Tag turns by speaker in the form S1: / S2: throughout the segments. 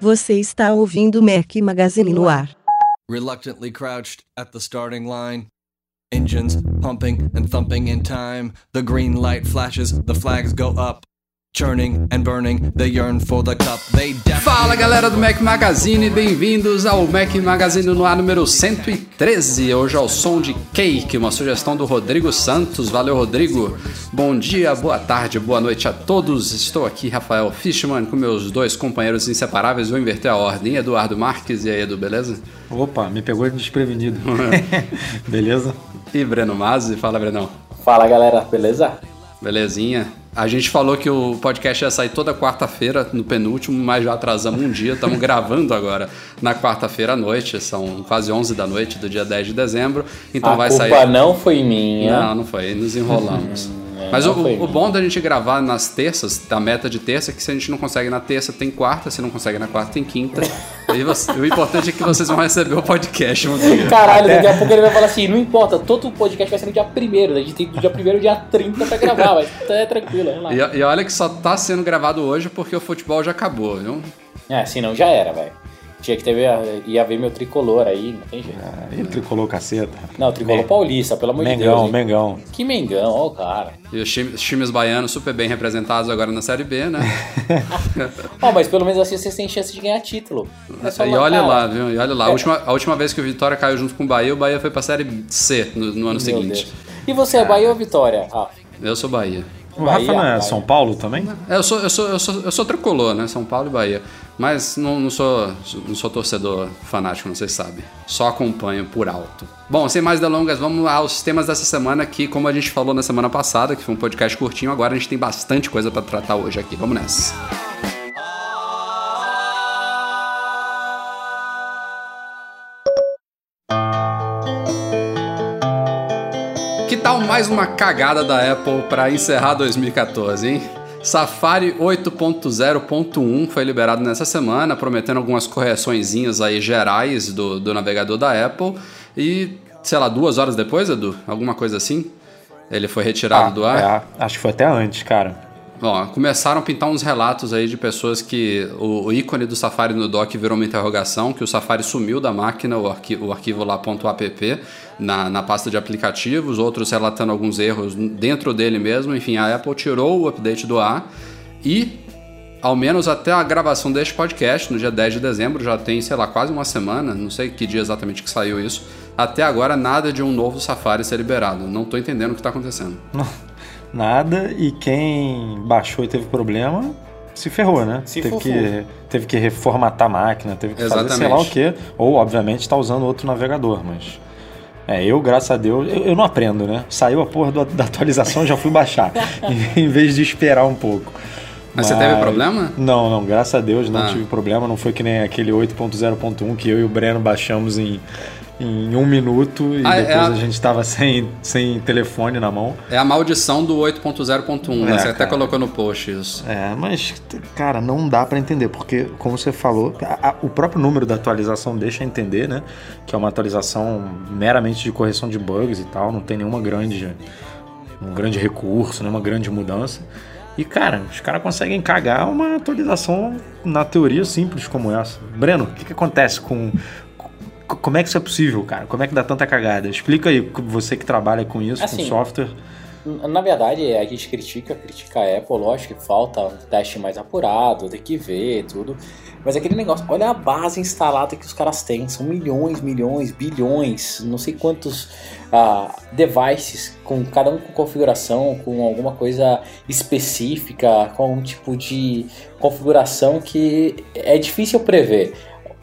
S1: Você está ouvindo Mac Magazine no ar.
S2: Reluctantly crouched at the starting line. Engines pumping and thumping in time. The green light flashes, the flags go up. Churning and burning, they yearn for the cup. They
S3: Fala galera do Mac Magazine, bem-vindos ao Mac Magazine no ar número 113. Hoje ao som de Cake, uma sugestão do Rodrigo Santos. Valeu, Rodrigo. Bom dia, boa tarde, boa noite a todos. Estou aqui, Rafael Fishman, com meus dois companheiros inseparáveis. Vou inverter a ordem. Eduardo Marques e aí, Edu, beleza?
S4: Opa, me pegou desprevenido. beleza?
S3: E Breno Mazzi. Fala, Brenão.
S5: Fala galera, beleza?
S3: Belezinha. A gente falou que o podcast ia sair toda quarta-feira, no penúltimo, mas já atrasamos um dia. Estamos gravando agora na quarta-feira à noite, são quase 11 da noite do dia 10 de dezembro. Então
S5: a
S3: vai
S5: culpa
S3: sair.
S5: não foi minha.
S3: Não, não foi, nos enrolamos.
S5: É,
S3: Mas
S5: não
S3: o, o bom da gente gravar nas terças, da meta de terça, é que se a gente não consegue na terça, tem quarta, se não consegue na quarta, tem quinta. e você- o importante é que vocês vão receber o podcast um dia.
S5: Caralho, daqui a pouco ele vai falar assim: não importa, todo o podcast vai ser no dia 1 A gente tem do dia 1 ao dia 30 pra gravar, mas é tranquilo, vamos lá.
S3: E, e olha que só tá sendo gravado hoje porque o futebol já acabou, viu?
S5: É, senão já era, velho. Tinha que ter, ia ver meu tricolor aí, não tem jeito.
S4: Ele tricolou caceta.
S5: Não, tricolor
S4: Men-
S5: paulista, pelo amor de Deus.
S4: Mengão,
S5: hein?
S4: Mengão.
S5: Que Mengão, ó o cara.
S3: E os times, os times baianos super bem representados agora na Série B, né?
S5: Ó, mas pelo menos assim vocês têm chance de ganhar título. É só
S3: e olha lá, viu? E olha lá. A
S5: É.
S3: última, a última vez que o Vitória caiu junto com o Bahia, o Bahia foi pra Série C no, no ano
S5: meu
S3: seguinte.
S5: Deus. E você, é Bahia ou Vitória? Ah,
S3: Eu sou Bahia.
S4: O Rafa
S5: Bahia,
S4: não é
S5: Bahia.
S4: São Paulo também?
S3: É, Eu sou, eu sou, eu sou, eu sou tricolor, né? São Paulo e Bahia. Mas não, não, sou, não sou torcedor fanático, não sei se sabe. Só acompanho por alto. Bom, sem mais delongas, vamos aos temas dessa semana que, como a gente falou na semana passada, que foi um podcast curtinho, agora a gente tem bastante coisa pra tratar hoje aqui. Vamos nessa. Tal mais uma cagada da Apple para encerrar 2014, hein? Safari 8.0.1 foi liberado nessa semana, prometendo algumas correçõezinhas aí gerais do, do navegador da Apple. E, sei lá, duas horas depois, Edu? Alguma coisa assim? Ele foi retirado do ar?
S4: É, acho que foi até antes, cara.
S3: Ó, começaram a pintar uns relatos aí de pessoas que o, o ícone do Safari no dock virou uma interrogação, que o Safari sumiu da máquina, o, arqui, o arquivo lá .app, na, na pasta de aplicativos, outros relatando alguns erros dentro dele mesmo. Enfim, a Apple tirou o update do ar e, ao menos até a gravação deste podcast, no dia 10 de dezembro, já tem, sei lá, quase uma semana, não sei que dia exatamente que saiu isso, até agora nada de um novo Safari ser liberado. Não tô entendendo o que tá acontecendo.
S4: Nada, e quem baixou e teve problema se ferrou, né?
S5: Se
S4: teve,
S5: fofou.
S4: que, teve que reformatar a máquina, teve que fazer sei
S3: Exatamente.
S4: lá o quê. Ou, obviamente, está usando outro navegador, mas. É, eu, graças a Deus, eu, eu não aprendo, né? Saiu a porra do- da atualização, já fui baixar. em, em vez de esperar um pouco.
S3: Mas você teve problema?
S4: Não, não, graças a Deus não
S3: Ah.
S4: tive problema. Não foi que nem aquele 8.0.1 que eu e o Breno baixamos em, em um minuto e
S3: Ah, é
S4: depois
S3: a-
S4: a... gente tava sem, sem telefone na mão.
S3: É a maldição do 8.0.1, né?
S4: É,
S3: Você até
S4: cara.
S3: colocou no post isso.
S4: É, mas, cara, não dá pra entender, porque, como você falou, a- a- o próprio número da atualização deixa entender, né? Que é uma atualização meramente de correção de bugs e tal, não tem nenhuma grande, um grande recurso, nenhuma grande mudança. E, cara, os caras conseguem cagar uma atualização na teoria simples como essa. Breno, o que, que acontece com. Co- Como é que isso é possível, cara? Como é que dá tanta cagada? Explica aí, você que trabalha com isso, com
S5: Assim,
S4: software.
S5: Na verdade, a gente critica, critica a Apple, lógico que falta um teste mais apurado, tem que ver tudo. Mas aquele negócio, olha a base instalada que os caras têm, são milhões, milhões, bilhões, não sei quantos ah, devices, com cada um com configuração, com alguma coisa específica, com algum tipo de configuração que é difícil prever.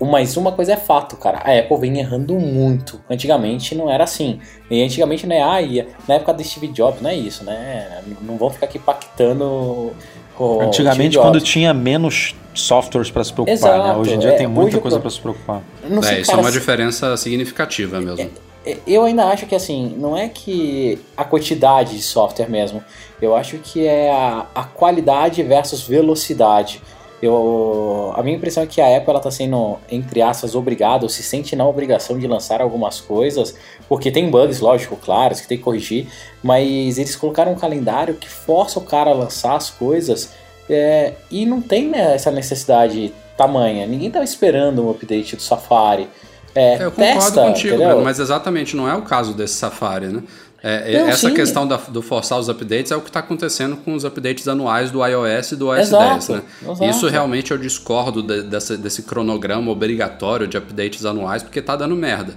S5: Mas uma coisa é fato, cara. A Apple vem errando muito. Antigamente não era assim. E antigamente, né? Ah, ia, na época do Steve Jobs, não é isso, né? Não vão ficar aqui pactando. o
S4: Antigamente, quando tinha menos softwares pra se preocupar, né?
S5: Exato,
S4: Hoje em dia
S5: é.
S4: tem muita coisa pra se preocupar.
S5: Não sei,
S3: É, isso é
S5: cara,
S3: uma
S5: se-
S3: diferença significativa mesmo.
S5: é, eu ainda acho que assim, não é que a quantidade de software mesmo. Eu acho que é a, a qualidade versus velocidade. Eu, a minha impressão é que a Apple está sendo, entre aspas, obrigada, ou se sente na obrigação de lançar algumas coisas, porque tem bugs, lógico, claros, que tem que corrigir, mas eles colocaram um calendário que força o cara a lançar as coisas é, e não tem né, essa necessidade tamanha. Ninguém estava esperando um update do Safari. É,
S3: eu
S5: testa,
S3: concordo contigo,
S5: entendeu?
S3: Bruno, mas exatamente não é o caso desse Safari, né? É,
S5: Não,
S3: essa
S5: sim.
S3: questão da- do forçar os updates é o que está acontecendo com os updates anuais do iOS e do OS 10, né?
S5: exato.
S3: Isso realmente eu discordo de- dessa- desse cronograma obrigatório de updates anuais, porque tá dando merda.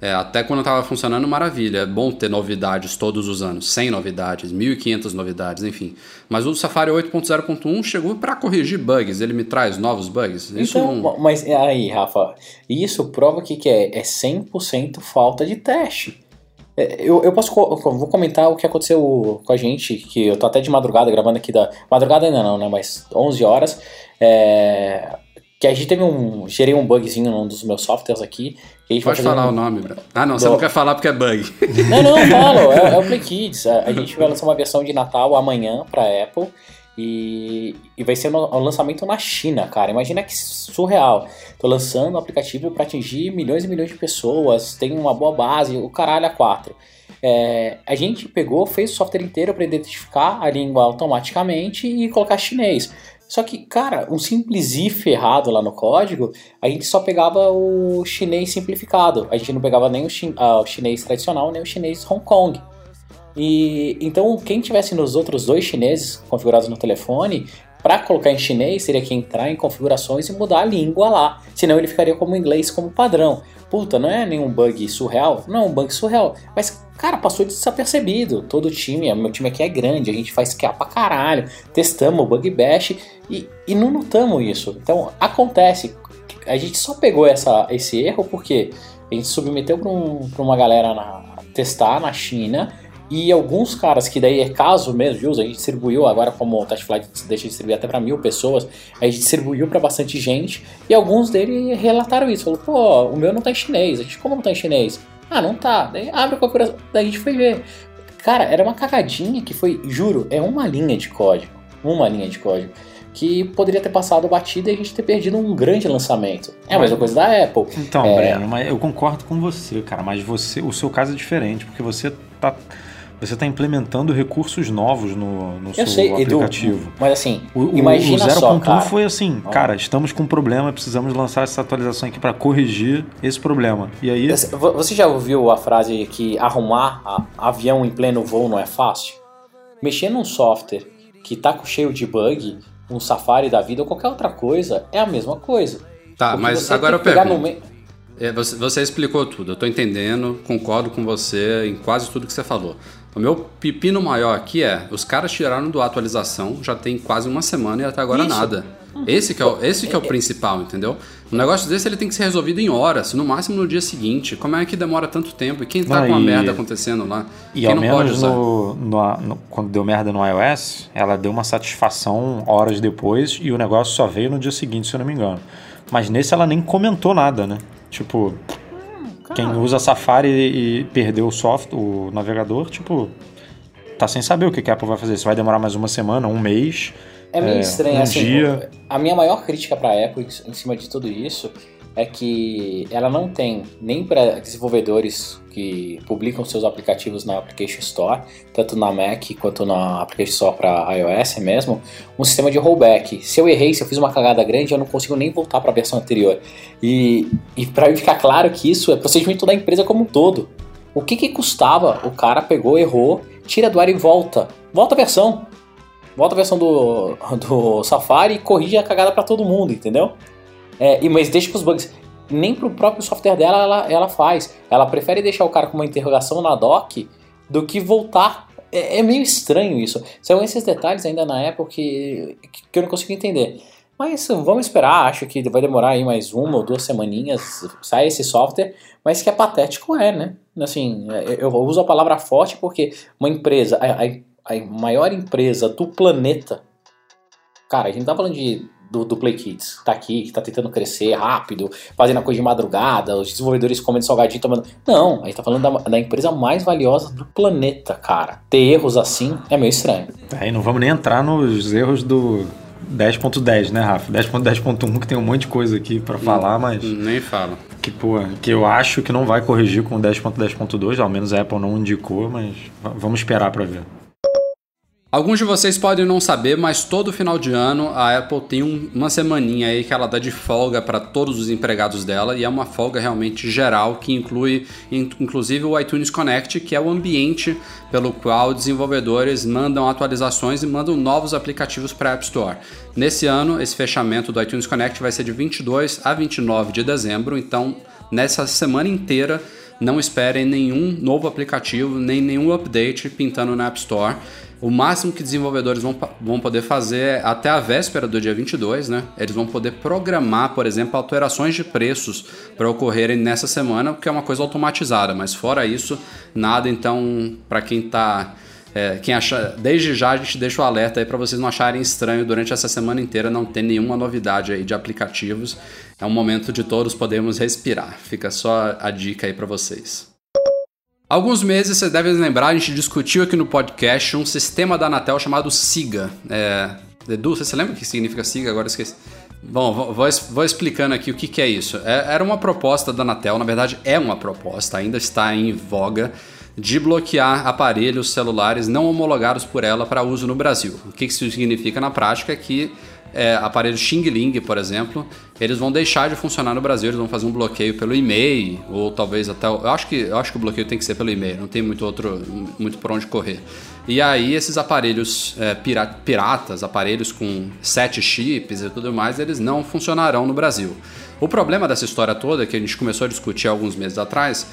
S3: É, até quando estava funcionando, maravilha. É bom ter novidades todos os anos. 100 novidades, 1.500 novidades, enfim. Mas o Safari 8.0.1 chegou para corrigir bugs. Ele me traz novos bugs. Isso
S5: então,
S3: não...
S5: mas aí, Rafa, isso prova que, que é, é 100% falta de teste. É, Eu, eu posso vou comentar o que aconteceu com a gente, que eu tô até de madrugada gravando aqui da. Madrugada ainda não, né? Mas 11 horas. é, que a gente teve um. Gerei um bugzinho num dos meus softwares aqui.
S3: Pode falar
S5: um-
S3: o nome, Bruno. Ah, não, você
S5: Do-
S3: não quer falar porque é bug.
S5: Não, não, não falo. É, é o Play Kids. A, a gente vai lançar uma versão de Natal amanhã pra Apple. E, e vai ser um lançamento na China, cara. Imagina que surreal. Tô lançando um aplicativo para atingir milhões e milhões de pessoas. Tem uma boa base, o caralho a quatro. É, a gente pegou, fez o software inteiro para identificar a língua automaticamente e colocar chinês. Só que, cara, um simples if errado lá no código, a gente só pegava o chinês simplificado. A gente não pegava nem o, ah, o chinês tradicional, nem o chinês Hong Kong. E então quem tivesse nos outros dois chineses configurados no telefone, para colocar em chinês, teria que entrar em configurações e mudar a língua lá. Senão ele ficaria como inglês como padrão. Puta, não é nenhum bug surreal? Não, é um bug surreal. Mas, cara, passou desapercebido. Todo time, meu time aqui é grande, a gente faz QA pra caralho. Testamos o bug bash e, e não notamos isso. Então, acontece. A gente só pegou essa, esse erro porque a gente submeteu para um, uma galera na- testar na China e alguns caras que daí é caso mesmo de uso, a gente distribuiu agora como o Testflight deixa de distribuir até para mil pessoas, a gente distribuiu para bastante gente e alguns deles relataram isso, falou, pô, o meu não tá em chinês, a gente como não tá em chinês? Ah, não tá, daí abre a configuração, daí a gente foi ver. Cara, era uma cagadinha que foi, juro, é uma linha de código, uma linha de código, que poderia ter passado batida e a gente ter perdido um grande lançamento. É a mesma coisa da Apple.
S4: Então,
S5: É.
S4: Breno, mas eu concordo com você, cara, mas você, o seu caso é diferente, porque você tá, você tá implementando recursos novos no, no seu
S5: Eu sei, Edu,
S4: aplicativo.
S5: mas assim,
S4: O, o,
S5: imagina
S4: o 0.1
S5: só, cara.
S4: foi assim,
S5: Ó.
S4: cara, estamos com um problema, precisamos lançar essa atualização aqui para corrigir esse problema. E aí,
S5: Vo- Você já ouviu a frase que arrumar a- avião em pleno voo não é fácil? Mexer num software que tá com- cheio de bug, um Safari da vida ou qualquer outra coisa, é a mesma coisa.
S3: Tá,
S5: Porque
S3: mas agora eu pergunto.
S5: no meio-
S3: É, você, você explicou tudo, eu tô entendendo, concordo com você em quase tudo que você falou. O meu pepino maior aqui é, os caras tiraram do atualização, já tem quase uma semana e até agora
S5: Isso.
S3: nada. Esse que, é o, esse que é o principal, entendeu? Um negócio desse ele tem que ser resolvido em horas, no máximo no dia seguinte. Como é que demora tanto tempo? E quem tá
S4: Não,
S3: com a
S4: e-
S3: merda acontecendo lá?
S4: e
S3: quem
S4: ao
S3: não pode
S4: menos
S3: usar?
S4: no, no- no- quando deu merda no iOS, ela deu uma satisfação horas depois e o negócio só veio no dia seguinte, se eu não me engano. Mas nesse ela nem comentou nada, né? Tipo, quem usa Safari e perdeu o software, o navegador, tipo, tá sem saber o que a Apple vai fazer. Se vai demorar mais uma semana, um mês.
S5: É meio
S4: É,
S5: estranho,
S4: um
S5: assim.
S4: dia-
S5: A minha maior crítica pra Apple em cima de tudo isso é que ela não tem nem para desenvolvedores que publicam seus aplicativos na Application Store, tanto na Mac quanto na Application Store para iOS mesmo, um sistema de rollback. Se eu errei, se eu fiz uma cagada grande, eu não consigo nem voltar para a versão anterior. E, e para ficar claro que isso é procedimento da empresa como um todo. O que que custava? O cara pegou, errou, tira do ar e volta. Volta a versão volta a versão do, do Safari e corrige a cagada pra todo mundo, entendeu? É, e, mas deixa que os bugs. Nem pro próprio software dela ela, ela faz. Ela prefere deixar o cara com uma interrogação na doc do que voltar. É, é meio estranho isso. São esses detalhes ainda na Apple que, que eu não consigo entender. Mas vamos esperar, acho que vai demorar aí mais uma ou duas semaninhas, sai esse software, mas que é patético é, né? Assim, eu uso a palavra forte porque uma empresa, a, a- a maior empresa do planeta, cara, a gente tá falando de do, do Play Kids. Tá aqui, que tá tentando crescer rápido, fazendo a coisa de madrugada, os desenvolvedores comendo salgadinho, tomando. Não, a gente tá falando da, da empresa mais valiosa do planeta, cara. Ter erros assim é meio estranho.
S4: Aí não vamos nem entrar nos erros do 10.10, né, Rafa? 10.10.1 que tem um monte de coisa aqui para falar, mas.
S3: Nem fala.
S4: Que, pô, que eu acho que não vai corrigir com 10.10.2, ao menos a Apple não indicou, mas vamos esperar para ver.
S3: Alguns de vocês podem não saber, mas todo final de ano a Apple tem um, uma semaninha aí que ela dá de folga para todos os empregados dela e é uma folga realmente geral que inclui inclusive o iTunes Connect, que é o ambiente pelo qual desenvolvedores mandam atualizações e mandam novos aplicativos para a App Store. Nesse ano, esse fechamento do iTunes Connect vai ser de 22 a 29 de dezembro, então nessa semana inteira não esperem nenhum novo aplicativo, nem nenhum update pintando na App Store. O máximo que desenvolvedores vão, vão poder fazer é até a véspera do dia 22, né? Eles vão poder programar, por exemplo, alterações de preços para ocorrerem nessa semana, que é uma coisa automatizada. Mas fora isso, nada. Então, para quem está é, quem acha, desde já a gente deixa o alerta aí para vocês não acharem estranho durante essa semana inteira não ter nenhuma novidade aí de aplicativos. É um momento de todos podermos respirar. Fica só a dica aí para vocês. Alguns meses, vocês devem lembrar, a gente discutiu aqui no podcast um sistema da Anatel chamado SIGA. É, Edu, você lembra o que significa SIGA? Agora esqueci. Bom, vou, vou, explicando aqui o que, que é isso. É, era uma proposta da Anatel, na verdade é uma proposta, ainda está em voga, de bloquear aparelhos celulares não homologados por ela para uso no Brasil. O que isso significa na prática é que é, aparelhos Xing Ling, por exemplo, eles vão deixar de funcionar no Brasil, eles vão fazer um bloqueio pelo e-mail, ou talvez até. Eu acho que, eu acho que o bloqueio tem que ser pelo e-mail, não tem muito outro muito por onde correr. E aí, esses aparelhos é, piratas, aparelhos com sete chips e tudo mais, eles não funcionarão no Brasil. O problema dessa história toda, que a gente começou a discutir alguns meses atrás,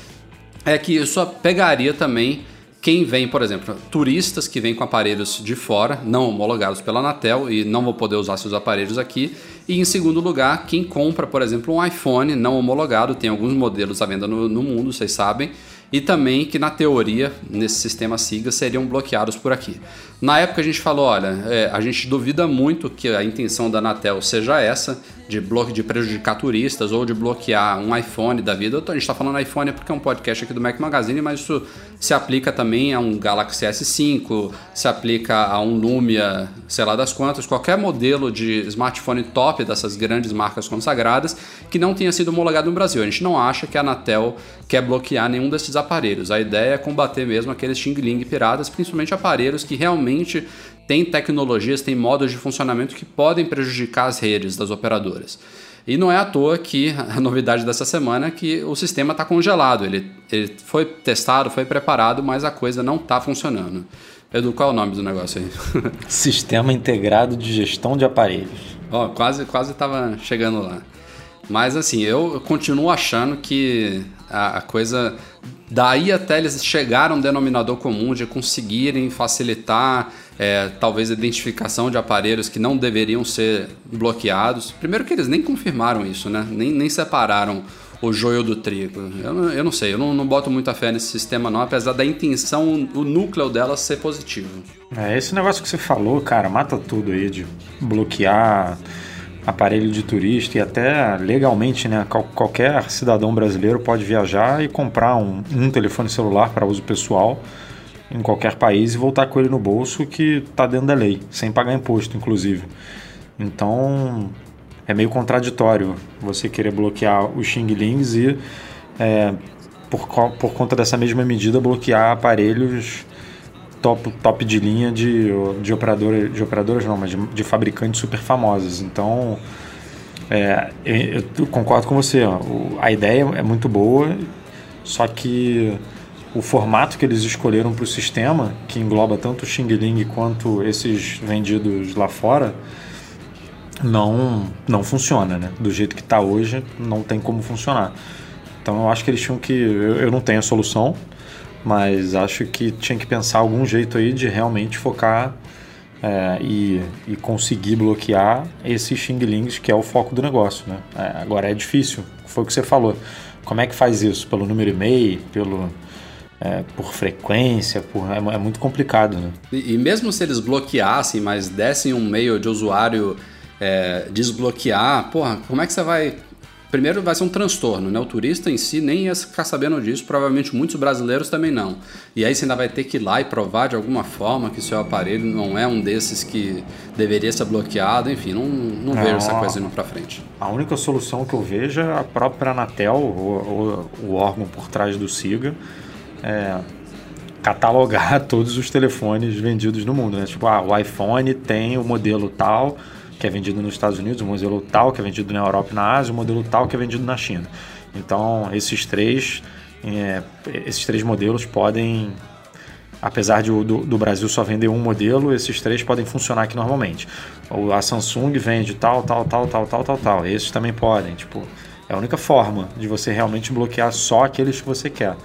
S3: é que isso pegaria também quem vem, por exemplo, turistas que vêm com aparelhos de fora, não homologados pela Anatel e não vão poder usar seus aparelhos aqui. E em segundo lugar, quem compra, por exemplo, um iPhone não homologado, tem alguns modelos à venda no, no mundo, vocês sabem, e também que na teoria, nesse sistema SIGA, seriam bloqueados por aqui. Na época a gente falou, olha, é, a gente duvida muito que a intenção da Anatel seja essa, de, bloque, de prejudicar turistas ou de bloquear um iPhone da vida. A gente está falando iPhone porque é um podcast aqui do Mac Magazine, mas isso se aplica também a um Galaxy S5, se aplica a um Lumia, sei lá das quantas, qualquer modelo de smartphone top dessas grandes marcas consagradas que não tenha sido homologado no Brasil. A gente não acha que a Anatel quer bloquear nenhum desses aparelhos. A ideia é combater mesmo aqueles Xing Ling piratas, principalmente aparelhos que realmente têm tecnologias, têm modos de funcionamento que podem prejudicar as redes das operadoras. E não é à toa que a novidade dessa semana é que o sistema está congelado. Ele, ele foi testado, foi preparado, mas a coisa não está funcionando. Edu, qual é o nome do negócio aí?
S4: Sistema Integrado de Gestão de Aparelhos.
S3: Ó, oh, quase quase estava chegando lá. Mas assim, eu continuo achando que a, a coisa. Daí até eles chegaram a um denominador comum de conseguirem facilitar é, talvez a identificação de aparelhos que não deveriam ser bloqueados. Primeiro que eles nem confirmaram isso, né? Nem, nem separaram o joio do trigo. Eu, eu não sei, eu não, não boto muita fé nesse sistema não, apesar da intenção, o núcleo dela ser positivo.
S4: É, esse negócio que você falou, cara, mata tudo aí de bloquear aparelho de turista e até legalmente, né? Qualquer cidadão brasileiro pode viajar e comprar um, um telefone celular para uso pessoal em qualquer país e voltar com ele no bolso que está dentro da lei, sem pagar imposto, inclusive. Então é meio contraditório você querer bloquear os Xing Lings e, é, por, por conta dessa mesma medida, bloquear aparelhos top, top de linha de, de, operador, de operadoras, não, mas de, de fabricantes super famosos. Então, é, eu, eu, concordo com você. A ideia é muito boa, só que o formato que eles escolheram para o sistema, que engloba tanto o Xing Ling quanto esses vendidos lá fora, não, não funciona, né? Do jeito que está hoje, não tem como funcionar. Então eu acho que eles tinham que. Eu, eu não tenho a solução, mas acho que tinha que pensar algum jeito aí de realmente focar é, e, e, conseguir bloquear esses xinglings que é o foco do negócio. Né? É, agora é difícil, foi o que você falou. Como é que faz isso? Pelo número e-mail, pelo, é, por frequência, por, é, é muito complicado. Né?
S3: E, e, mesmo se eles bloqueassem, mas dessem um e-mail de usuário é, desbloquear. Porra, como é que você vai primeiro vai ser um transtorno, né? O turista em si nem ia ficar sabendo disso, provavelmente muitos brasileiros também não. E aí você ainda vai ter que ir lá e provar de alguma forma que seu aparelho não é um desses que deveria ser bloqueado, enfim, não, não, não vejo essa coisa indo para frente.
S4: A única solução que eu vejo é a própria Anatel, o, o, o órgão por trás do SIGA, é, catalogar todos os telefones vendidos no mundo, né? Tipo, ah, o iPhone tem o modelo tal, que é vendido nos Estados Unidos, o modelo tal que é vendido na Europa e na Ásia, o modelo tal que é vendido na China. Então, esses três, é, esses três modelos podem, apesar de, do, do, Brasil só vender um modelo, esses três podem funcionar aqui normalmente. A Samsung vende tal, tal, tal, tal, tal, tal, tal. Esses também podem. Tipo, é a única forma de você realmente bloquear só aqueles que você quer.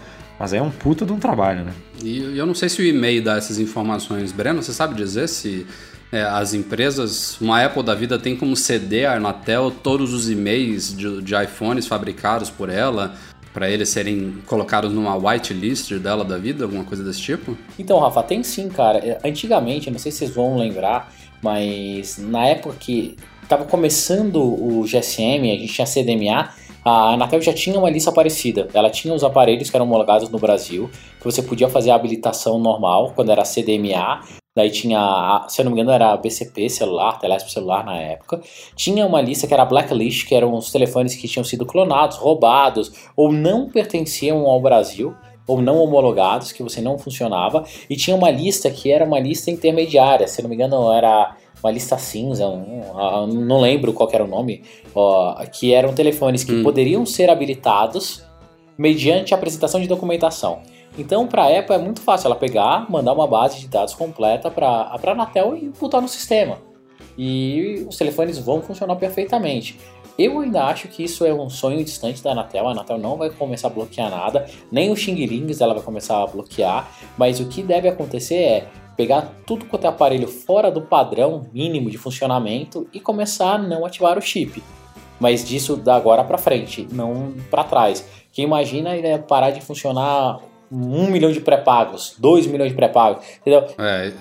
S4: Mas é um puta de um trabalho, né?
S3: E eu não sei se o e-mail dá essas informações. Breno, você sabe dizer se é, as empresas, uma Apple da vida tem como ceder a Anatel todos os e-mails de, de iPhones fabricados por ela, para eles serem colocados numa whitelist dela da vida, alguma coisa desse tipo?
S5: Então, Rafa, tem sim, cara. É, antigamente, não sei se vocês vão lembrar, mas na época que estava começando o GSM, a gente tinha CDMA, a Anatel já tinha uma lista parecida. Ela tinha os aparelhos que eram homologados no Brasil, que você podia fazer a habilitação normal, quando era CDMA, Daí tinha, se eu não me engano, era BCP celular, Telesp celular na época. Tinha uma lista que era blacklist, que eram os telefones que tinham sido clonados, roubados ou não pertenciam ao Brasil ou não homologados, que você não funcionava. E tinha uma lista que era uma lista intermediária, se eu não me engano, era uma lista cinza, um, não lembro qual era o nome, ó, que eram telefones que hum. poderiam ser habilitados mediante a apresentação de documentação. Então, para a Apple é muito fácil ela pegar, mandar uma base de dados completa para a Anatel e botar no sistema. E os telefones vão funcionar perfeitamente. Eu ainda acho que isso é um sonho distante da Anatel. A Anatel não vai começar a bloquear nada, nem os Xing ela vai começar a bloquear. Mas o que deve acontecer é pegar tudo quanto é aparelho fora do padrão mínimo de funcionamento e começar a não ativar o chip. Mas disso da agora para frente, não para trás. Que imagina ele parar de funcionar um milhão de pré-pagos, dois milhões de pré-pagos, entendeu?
S3: É,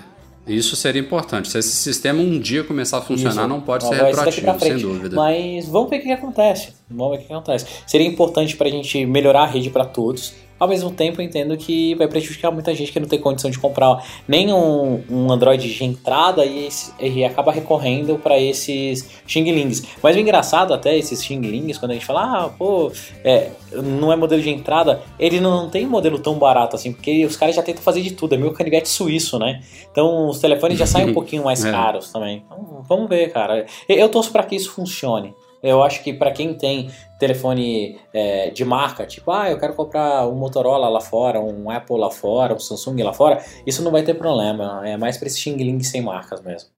S3: isso seria importante. Se esse sistema um dia começar a funcionar, isso. não pode não, ser retroativo, sem dúvida.
S5: Mas vamos ver o que acontece. Vamos ver o que acontece. Seria importante para a gente melhorar a rede para todos ao mesmo tempo, eu entendo que vai prejudicar muita gente que não tem condição de comprar nem um, um Android de entrada e, e acaba recorrendo para esses Xinglings. Mas o engraçado até, esses Xinglings, quando a gente fala, ah, pô, é, não é modelo de entrada, ele não tem modelo tão barato assim, porque os caras já tentam fazer de tudo, é meio canivete suíço, né? Então os telefones já saem um pouquinho mais é. caros também. Então, vamos ver, cara. Eu torço para que isso funcione. Eu acho que para quem tem telefone é, de marca, tipo, ah, eu quero comprar um Motorola lá fora, um Apple lá fora, um Samsung lá fora, isso não vai ter problema. É mais para esse Xing Ling sem marcas mesmo.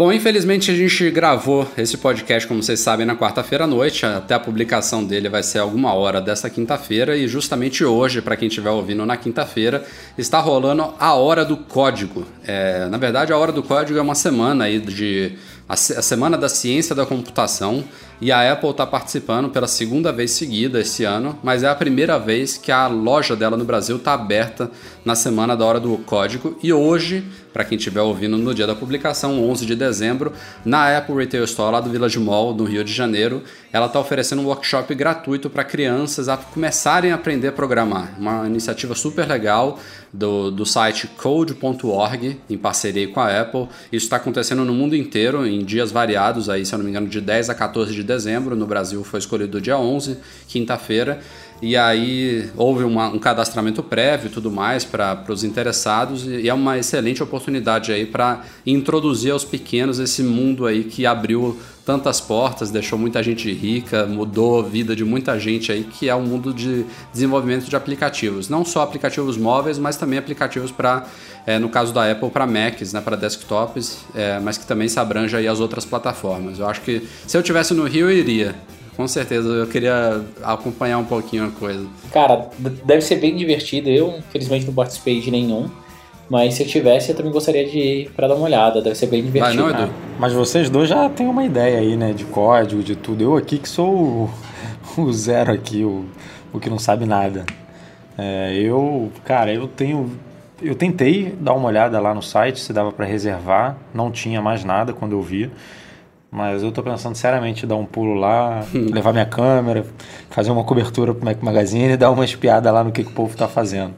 S3: Bom, infelizmente a gente gravou esse podcast, como vocês sabem, na quarta-feira à noite. Até a publicação dele vai ser alguma hora dessa quinta-feira. E justamente hoje, para quem estiver ouvindo na quinta-feira, está rolando a Hora do Código. É, na verdade, a Hora do Código é uma semana aí de a, Semana da Ciência da Computação e a Apple está participando pela segunda vez seguida esse ano, mas é a primeira vez que a loja dela no Brasil está aberta na Semana da Hora do Código e hoje, para quem estiver ouvindo no dia da publicação, 11 de dezembro, na Apple Retail Store lá do Village Mall, no Rio de Janeiro, ela está oferecendo um workshop gratuito para crianças a começarem a aprender a programar. Uma iniciativa super legal do, do site code.org, em parceria com a Apple. Isso está acontecendo no mundo inteiro, em dias variados, aí, se eu não me engano, de 10 a 14 de dezembro. No Brasil foi escolhido dia 11, quinta-feira. E aí houve uma, um cadastramento prévio e tudo mais para os interessados e é uma excelente oportunidade aí para introduzir aos pequenos esse mundo aí que abriu tantas portas, deixou muita gente rica, mudou a vida de muita gente aí, que é o mundo de desenvolvimento de aplicativos. Não só aplicativos móveis, mas também aplicativos para, é, no caso da Apple, para Macs, né, para desktops, é, mas que também se abrange aí as outras plataformas. Eu acho que se eu tivesse no Rio, eu iria com certeza. Eu queria acompanhar um pouquinho a coisa.
S5: Cara, deve ser bem divertido. Eu, infelizmente, não participei de nenhum. Mas se eu tivesse, eu também gostaria de ir pra dar uma olhada. Deve ser bem divertido. Vai, não, Edu?
S4: Mas vocês dois já têm uma ideia aí, né? De código, de tudo. Eu aqui que sou o, o zero aqui, o, o que não sabe nada. É, eu, cara, eu tenho. Eu tentei dar uma olhada lá no site se dava para reservar. Não tinha mais nada quando eu vi. Mas eu tô pensando seriamente em dar um pulo lá, levar minha câmera, fazer uma cobertura pro Mac Magazine e dar uma espiada lá no que, que o povo tá fazendo.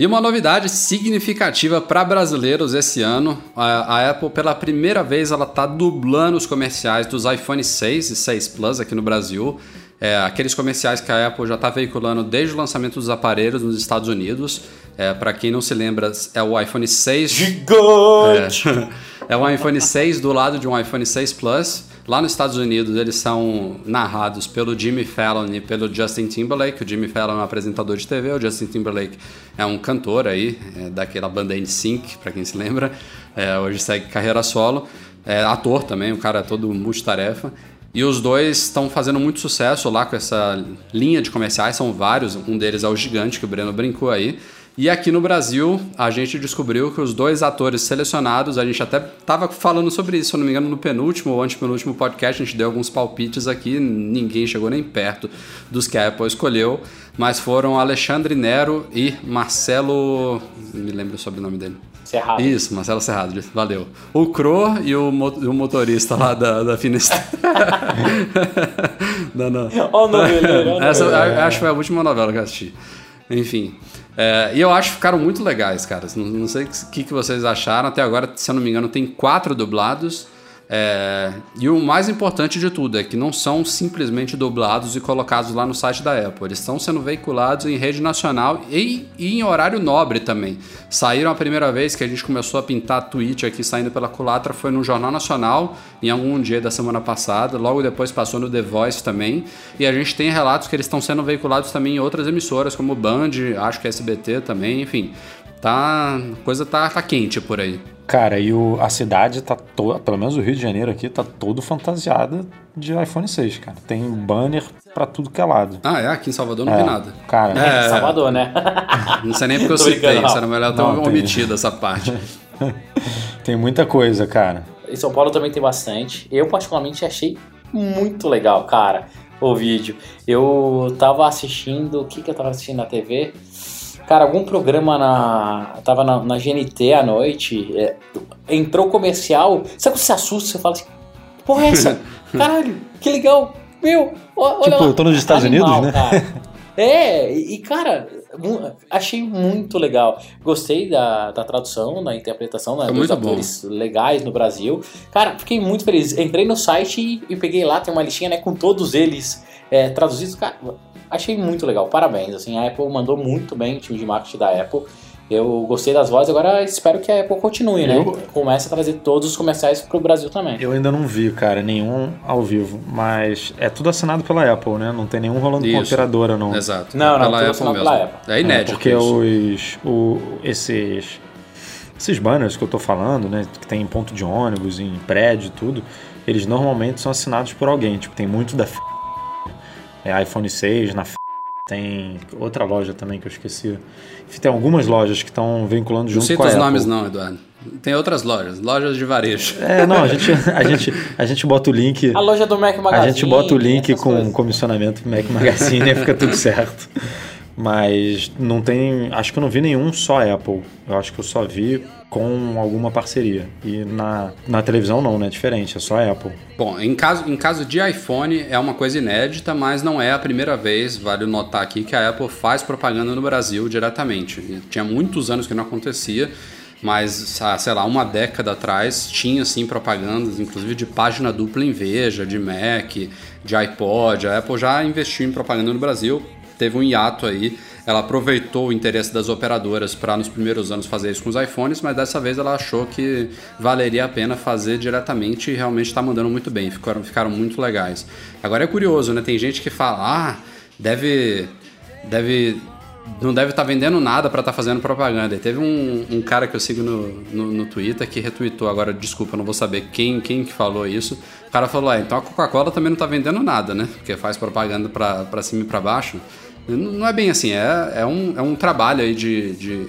S3: E uma novidade significativa para brasileiros esse ano, a, Apple pela primeira vez ela está dublando os comerciais dos iPhone 6 e 6 Plus aqui no Brasil. É, aqueles comerciais que a Apple já está veiculando desde o lançamento dos aparelhos nos Estados Unidos. É, para quem não se lembra, é o iPhone 6.
S5: Gigante!
S3: É, é o iPhone 6 do lado de um iPhone 6 Plus. Lá nos Estados Unidos, eles são narrados pelo Jimmy Fallon e pelo Justin Timberlake. O Jimmy Fallon é um apresentador de TV, o Justin Timberlake é um cantor aí, é, daquela banda NSYNC, para quem se lembra. É, hoje segue carreira solo. É ator também, o cara é todo multitarefa. E os dois estão fazendo muito sucesso lá com essa linha de comerciais, são vários, um deles é o Gigante, que o Breno brincou aí. E aqui no Brasil, a gente descobriu que os dois atores selecionados, a gente até estava falando sobre isso, se eu não me engano, no penúltimo ou antepenúltimo podcast, a gente deu alguns palpites aqui, ninguém chegou nem perto dos que a Apple escolheu, mas foram Alexandre Nero e Marcelo. Me lembro o sobrenome dele.
S5: Cerrado.
S3: Isso, Marcelo Cerrado, valeu. O Cro e o, mo o motorista lá da, da Finestra. não, não.
S5: Ó o noveleiro.
S3: Essa acho que foi a última novela que eu assisti. Enfim. É, e eu acho que ficaram muito legais, cara. Não, não sei o que, que vocês acharam. Até agora, se eu não me engano, tem quatro dublados. É, e o mais importante de tudo é que não são simplesmente dublados e colocados lá no site da Apple. Eles estão sendo veiculados em rede nacional e, e, em horário nobre também. Saíram a primeira vez que a gente começou a pintar tweet aqui saindo pela culatra foi no Jornal Nacional, em algum dia da semana passada. Logo depois passou no The Voice também. E a gente tem relatos que eles estão sendo veiculados também em outras emissoras, como Band, acho que SBT também, enfim. Tá, a coisa tá, tá quente por aí.
S4: Cara, e o, a cidade tá toda, pelo menos o Rio de Janeiro aqui, tá todo fantasiada de iPhone 6, cara. Tem banner pra tudo que é lado.
S3: Ah, é? Aqui em Salvador não
S4: É,
S3: vi nada.
S4: Cara,
S5: É, Salvador, né?
S3: Não sei nem porque eu citei, isso era melhor ter
S4: Não, tem.
S3: omitido essa parte.
S4: tem muita coisa, cara.
S5: Em São Paulo também tem bastante. Eu, particularmente, achei muito legal, cara, o vídeo. Eu tava assistindo. O que, que eu tava assistindo na TV? Cara, algum programa na. Tava na, na GNT à noite. é, entrou comercial. Sabe quando você assusta? Você fala assim: Porra, é essa? Caralho, que legal! Meu, olha
S4: Tipo,
S5: lá.
S4: eu tô nos Estados
S5: Animal,
S4: Unidos, né?
S5: cara. É, e cara, achei muito legal. Gostei da, da tradução, da interpretação, né?
S3: Foi
S5: Dois
S3: muito bom.
S5: atores legais no Brasil. Cara, fiquei muito feliz. Entrei no site e, e peguei lá, tem uma listinha, né, com todos eles é, traduzidos. Cara, achei muito legal. Parabéns, assim, a Apple mandou muito bem, o time de marketing da Apple. Eu gostei das vozes, agora espero que a Apple continue, né?
S4: Eu-
S5: Comece a trazer todos os comerciais pro Brasil também.
S4: Eu ainda não vi, cara, nenhum ao vivo, mas é tudo assinado pela Apple, né? Não tem nenhum rolando com
S3: Isso.
S4: operadora, não.
S3: Exato.
S5: Não, não,
S3: pela
S5: tudo
S3: Apple
S5: assinado
S3: mesmo.
S5: pela Apple.
S3: É inédito.
S4: porque
S3: isso.
S4: os, o, esses, esses banners que eu tô falando, né? Que tem em ponto de ônibus, em prédio e tudo, eles normalmente são assinados por alguém. Tipo, tem muito da F... é, iPhone 6 na F... Tem outra loja também que eu esqueci. Enfim, tem algumas lojas que estão vinculando
S3: Não
S4: junto
S3: cita
S4: com a
S3: os
S4: Apple.
S3: nomes não, Eduardo. Tem outras lojas, lojas de varejo.
S4: É, não, a gente, a gente, a gente bota o link.
S5: A loja do Mac
S4: A
S5: Magazine.
S4: gente bota o link com
S5: coisas.
S4: comissionamento pro Mac Magazine e fica tudo certo. Mas não tem. Acho que eu não vi nenhum só Apple. Eu acho que eu só vi com alguma parceria. E na, na televisão não, né? É diferente, é só Apple.
S3: Bom, em caso, em caso de iPhone é uma coisa inédita, mas não é a primeira vez, vale notar aqui, que a Apple faz propaganda no Brasil diretamente. E tinha muitos anos que não acontecia, mas, sei lá, uma década atrás tinha sim propagandas, inclusive de página dupla em Veja, de Mac, de iPod. A Apple já investiu em propaganda no Brasil, teve um hiato aí. Ela aproveitou o interesse das operadoras para nos primeiros anos fazer isso com os iPhones, mas dessa vez ela achou que valeria a pena fazer diretamente e realmente está mandando muito bem, ficaram, ficaram muito legais. Agora é curioso, né? Tem gente que fala, ah, deve. deve não deve estar vendendo nada para estar fazendo propaganda. E teve um, um cara que eu sigo no, no, no Twitter que retweetou, agora desculpa, não vou saber quem, quem que falou isso. O cara falou, ah, então a Coca-Cola também não está vendendo nada, né? Porque faz propaganda para cima e para baixo. Não é bem assim, é, é, um, é um trabalho aí de, de